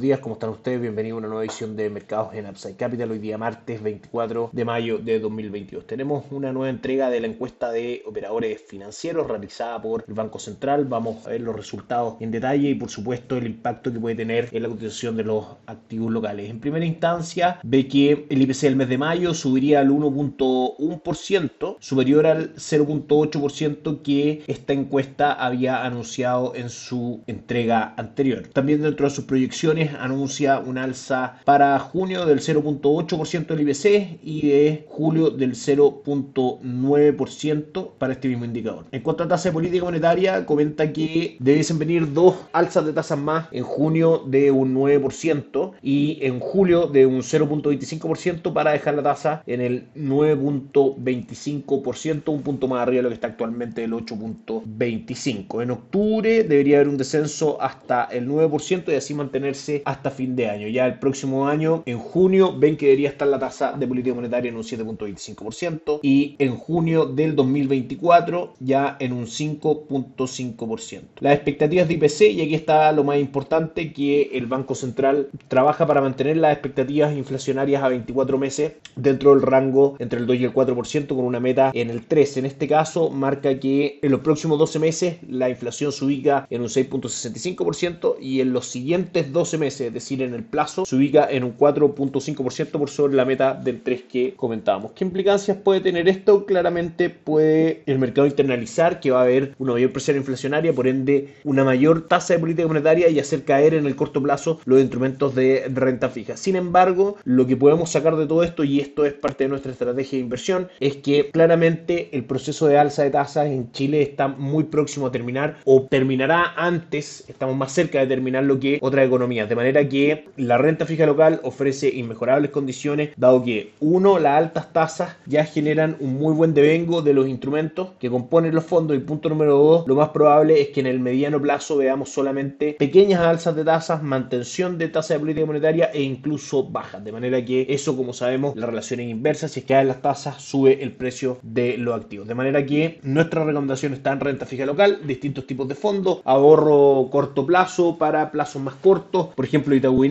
Días, ¿cómo están ustedes? Bienvenidos a una nueva edición de Mercados en Upside Capital, hoy día martes 24 de mayo de 2022. Tenemos una nueva entrega de la encuesta de operadores financieros realizada por el Banco Central. Vamos a ver los resultados en detalle y por supuesto el impacto que puede tener en la cotización de los activos locales. En primera instancia, ve que el IPC del mes de mayo subiría al 1.1%, superior al 0.8% que esta encuesta había anunciado en su entrega anterior. También dentro de sus proyecciones anuncia un alza para junio del 0.8% del IBC y de julio del 0.9% para este mismo indicador. En cuanto a tasa de política monetaria, comenta que debiesen venir dos alzas de tasas más en junio de un 9% y en julio de un 0.25% para dejar la tasa en el 9.25%, un punto más arriba de lo que está actualmente el 8.25%. En octubre debería haber un descenso hasta el 9% y así mantenerse hasta fin de año. Ya el próximo año, en junio, ven que debería estar la tasa de política monetaria en un 7.25% y en junio del 2024 ya en un 5.5%. Las expectativas de IPC, y aquí está lo más importante, que el Banco Central trabaja para mantener las expectativas inflacionarias a 24 meses dentro del rango entre el 2 y el 4% con una meta en el 3. En este caso marca que en los próximos 12 meses la inflación se ubica en un 6.65% y en los siguientes 12 meses, es decir, en el plazo, se ubica en un 4.5% por sobre la meta del 3 que comentábamos. ¿Qué implicancias puede tener esto? Claramente puede el mercado internalizar que va a haber una mayor presión inflacionaria, por ende una mayor tasa de política monetaria y hacer caer en el corto plazo los instrumentos de renta fija. Sin embargo, lo que podemos sacar de todo esto, y esto es parte de nuestra estrategia de inversión, es que claramente el proceso de alza de tasas en Chile está muy próximo a terminar o terminará antes, estamos más cerca de terminar lo que otra economía de manera que la renta fija local ofrece inmejorables condiciones, dado que, uno, las altas tasas ya generan un muy buen devengo de los instrumentos que componen los fondos. Y punto número dos, lo más probable es que en el mediano plazo veamos solamente pequeñas alzas de tasas, mantención de tasa de política monetaria e incluso bajas. De manera que eso, como sabemos, la relación es inversa. Si es que caen las tasas, sube el precio de los activos. De manera que nuestra recomendación está en renta fija local, distintos tipos de fondos, ahorro corto plazo para plazos más cortos por ejemplo Itaú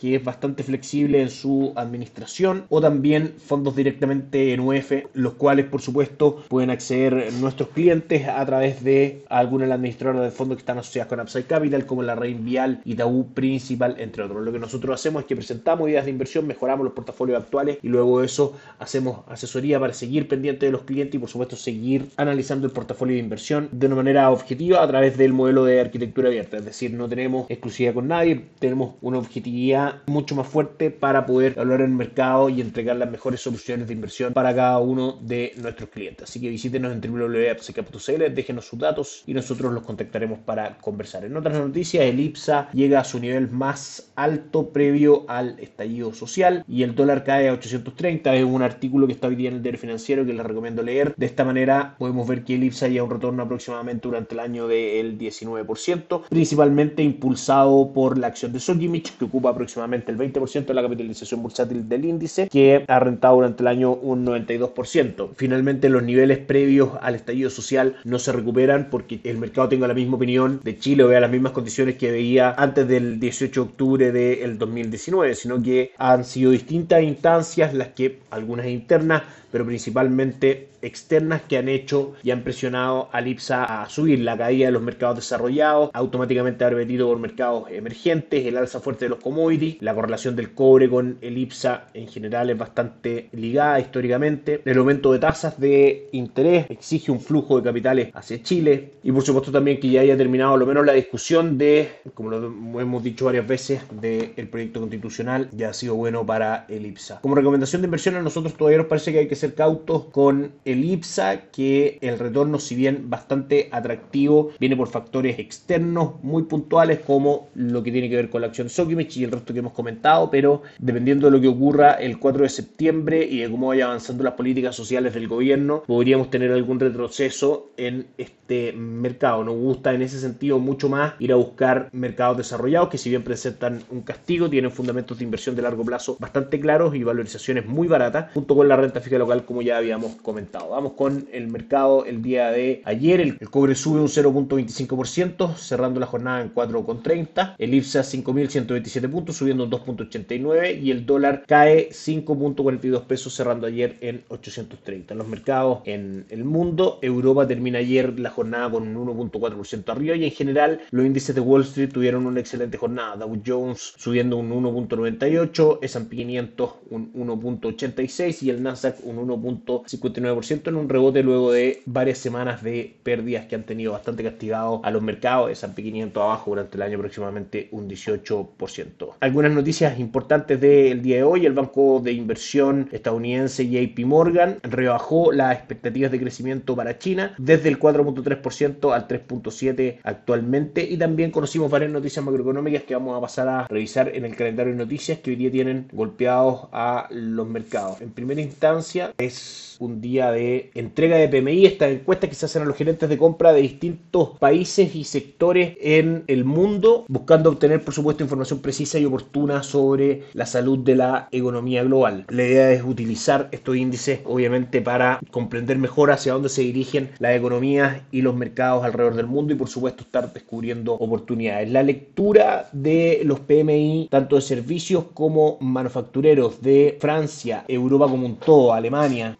que es bastante flexible en su administración, o también fondos directamente en UF, los cuales por supuesto pueden acceder nuestros clientes a través de alguna de administradoras de fondos que están asociadas con Upside Capital, como la Rein Vial, Itaú Principal, entre otros. Lo que nosotros hacemos es que presentamos ideas de inversión, mejoramos los portafolios actuales y luego de eso hacemos asesoría para seguir pendiente de los clientes y por supuesto seguir analizando el portafolio de inversión de una manera objetiva a través del modelo de arquitectura abierta. Es decir, no tenemos exclusividad con nadie, tenemos una objetividad mucho más fuerte para poder evaluar el mercado y entregar las mejores soluciones de inversión para cada uno de nuestros clientes. Así que visítenos en www.apsecap.cl, déjenos sus datos y nosotros los contactaremos para conversar. En otras noticias, el IPSA llega a su nivel más alto previo al estallido social y el dólar cae a 830. Es un artículo que está hoy día en el diario financiero que les recomiendo leer. De esta manera podemos ver que el IPSA lleva un retorno aproximadamente durante el año del 19%, principalmente impulsado por la acción de Sojimich, que ocupa aproximadamente el 20% de la capitalización bursátil del índice, que ha rentado durante el año un 92%. Finalmente, los niveles previos al estallido social no se recuperan porque el mercado tenga la misma opinión de Chile o vea las mismas condiciones que veía antes del 18 de octubre del 2019, sino que han sido distintas instancias las que, algunas internas, pero principalmente externas que han hecho y han presionado al IPSA a subir la caída de los mercados desarrollados, automáticamente haber metido por mercados emergentes, el alza fuerte de los commodities, la correlación del cobre con el IPSA en general es bastante ligada históricamente, el aumento de tasas de interés exige un flujo de capitales hacia Chile y por supuesto también que ya haya terminado lo menos la discusión de, como lo hemos dicho varias veces, del proyecto constitucional ya ha sido bueno para el IPSA. Como recomendación de inversión a nosotros todavía nos parece que hay que ser cautos con el IPSA, que el retorno, si bien bastante atractivo, viene por factores externos muy puntuales como lo que tiene que ver con la acción Sokimich y el resto que hemos comentado, pero dependiendo de lo que ocurra el 4 de septiembre y de cómo vaya avanzando las políticas sociales del gobierno, podríamos tener algún retroceso en este mercado. Nos gusta en ese sentido mucho más ir a buscar mercados desarrollados que si bien presentan un castigo, tienen fundamentos de inversión de largo plazo bastante claros y valorizaciones muy baratas, junto con la renta fija como ya habíamos comentado. Vamos con el mercado el día de ayer. El, cobre sube un 0.25%, cerrando la jornada en 4.30. El IPSA 5.127 puntos, subiendo un 2.89 y el dólar cae 5.42 pesos, cerrando ayer en 830. En los mercados en el mundo, Europa termina ayer la jornada con un 1.4% arriba y en general los índices de Wall Street tuvieron una excelente jornada. Dow Jones subiendo un 1.98, S&P 500 un 1.86 y el Nasdaq un 1.59% en un rebote luego de varias semanas de pérdidas que han tenido bastante castigado a los mercados. S&P 500 abajo durante el año aproximadamente un 18%. Algunas noticias importantes del día de hoy. El banco de inversión estadounidense JP Morgan rebajó las expectativas de crecimiento para China desde el 4.3% al 3.7% actualmente y también conocimos varias noticias macroeconómicas que vamos a pasar a revisar en el calendario de noticias que hoy día tienen golpeados a los mercados. En primera instancia es un día de entrega de PMI, esta encuesta que se hacen a los gerentes de compra de distintos países y sectores en el mundo, buscando obtener, por supuesto, información precisa y oportuna sobre la salud de la economía global. La idea es utilizar estos índices, obviamente, para comprender mejor hacia dónde se dirigen las economías y los mercados alrededor del mundo y, por supuesto, estar descubriendo oportunidades. La lectura de los PMI, tanto de servicios como manufactureros de Francia, Europa como un todo, Alemania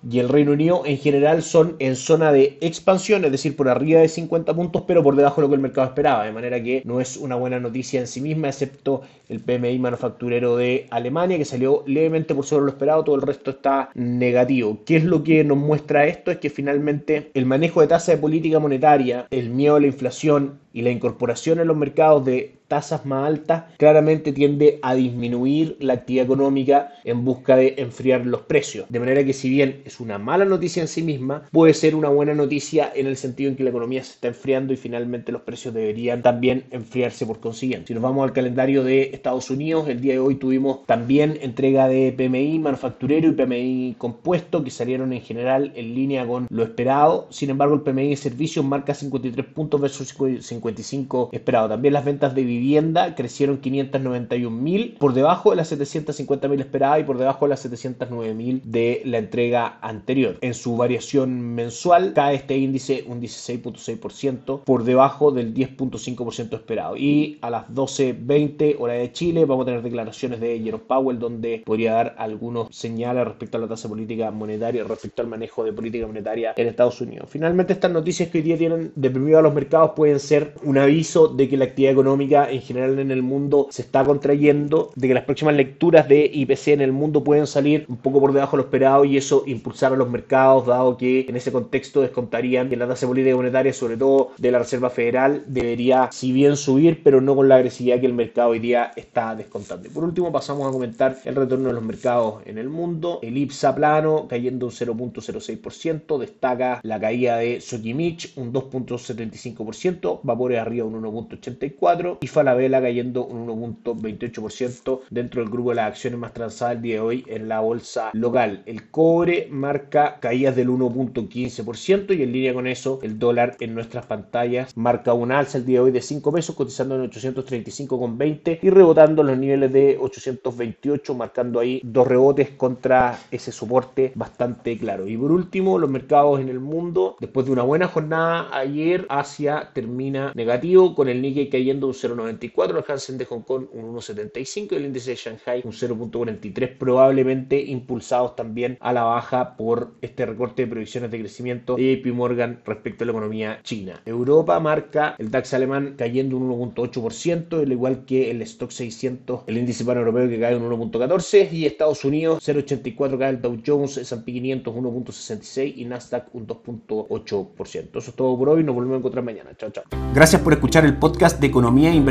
y el Reino Unido en general son en zona de expansión, es decir, por arriba de 50 puntos, pero por debajo de lo que el mercado esperaba, de manera que no es una buena noticia en sí misma, excepto el PMI manufacturero de Alemania, que salió levemente por sobre lo esperado, todo el resto está negativo. ¿Qué es lo que nos muestra esto? Es que finalmente el manejo de tasa de política monetaria, el miedo a la inflación y la incorporación en los mercados de tasas más altas claramente tiende a disminuir la actividad económica en busca de enfriar los precios. De manera que si bien es una mala noticia en sí misma, puede ser una buena noticia en el sentido en que la economía se está enfriando y finalmente los precios deberían también enfriarse por consiguiente. Si nos vamos al calendario de Estados Unidos, el día de hoy tuvimos también entrega de PMI manufacturero y PMI compuesto que salieron en general en línea con lo esperado. Sin embargo, el PMI de servicios marca 53 puntos versus 55 esperado. También las ventas de vivienda crecieron 591 mil por debajo de las 750 mil esperadas y por debajo de las 709 mil de la entrega anterior. En su variación mensual cae este índice un 16.6% por debajo del 10.5% esperado. Y a las 12.20 hora de Chile vamos a tener declaraciones de Jerome Powell donde podría dar algunos señales respecto a la tasa política monetaria, respecto al manejo de política monetaria en Estados Unidos. Finalmente estas noticias que hoy día tienen deprimido a los mercados pueden ser un aviso de que la actividad económica en general en el mundo se está contrayendo, de que las próximas lecturas de IPC en el mundo pueden salir un poco por debajo de lo esperado y eso impulsar a los mercados, dado que en ese contexto descontarían que la tasa política monetaria, sobre todo de la Reserva Federal, debería, si bien subir, pero no con la agresividad que el mercado hoy día está descontando. Por último, pasamos a comentar el retorno de los mercados en el mundo. El IPSA plano cayendo un 0.06%, destaca la caída de Sokimich un 2.75%, Vapores arriba un 1.84% y Falabella cayendo un 1.28% dentro del grupo de las acciones más transadas el día de hoy en la bolsa local. El cobre marca caídas del 1.15% y en línea con eso el dólar en nuestras pantallas marca un alza el día de hoy de 5 pesos cotizando en 835,20 y rebotando los niveles de 828 marcando ahí dos rebotes contra ese soporte bastante claro. Y por último los mercados en el mundo después de una buena jornada ayer Asia termina negativo con el Nikkei cayendo un 0.94, el Hansen de Hong Kong un 1.75 y el índice de Shanghai un 0.43 probablemente impulsados también a la baja por este recorte de previsiones de crecimiento de JP Morgan respecto a la economía china. Europa marca el DAX alemán cayendo un 1.8%, al igual que el Stock 600, el índice pan-europeo que cae un 1.14 y Estados Unidos 0.84 cae el Dow Jones, S&P 500 1.66 y Nasdaq un 2.8%. Eso es todo por hoy, nos volvemos a encontrar mañana. Chao, chao. Gracias por escuchar el podcast de Economía e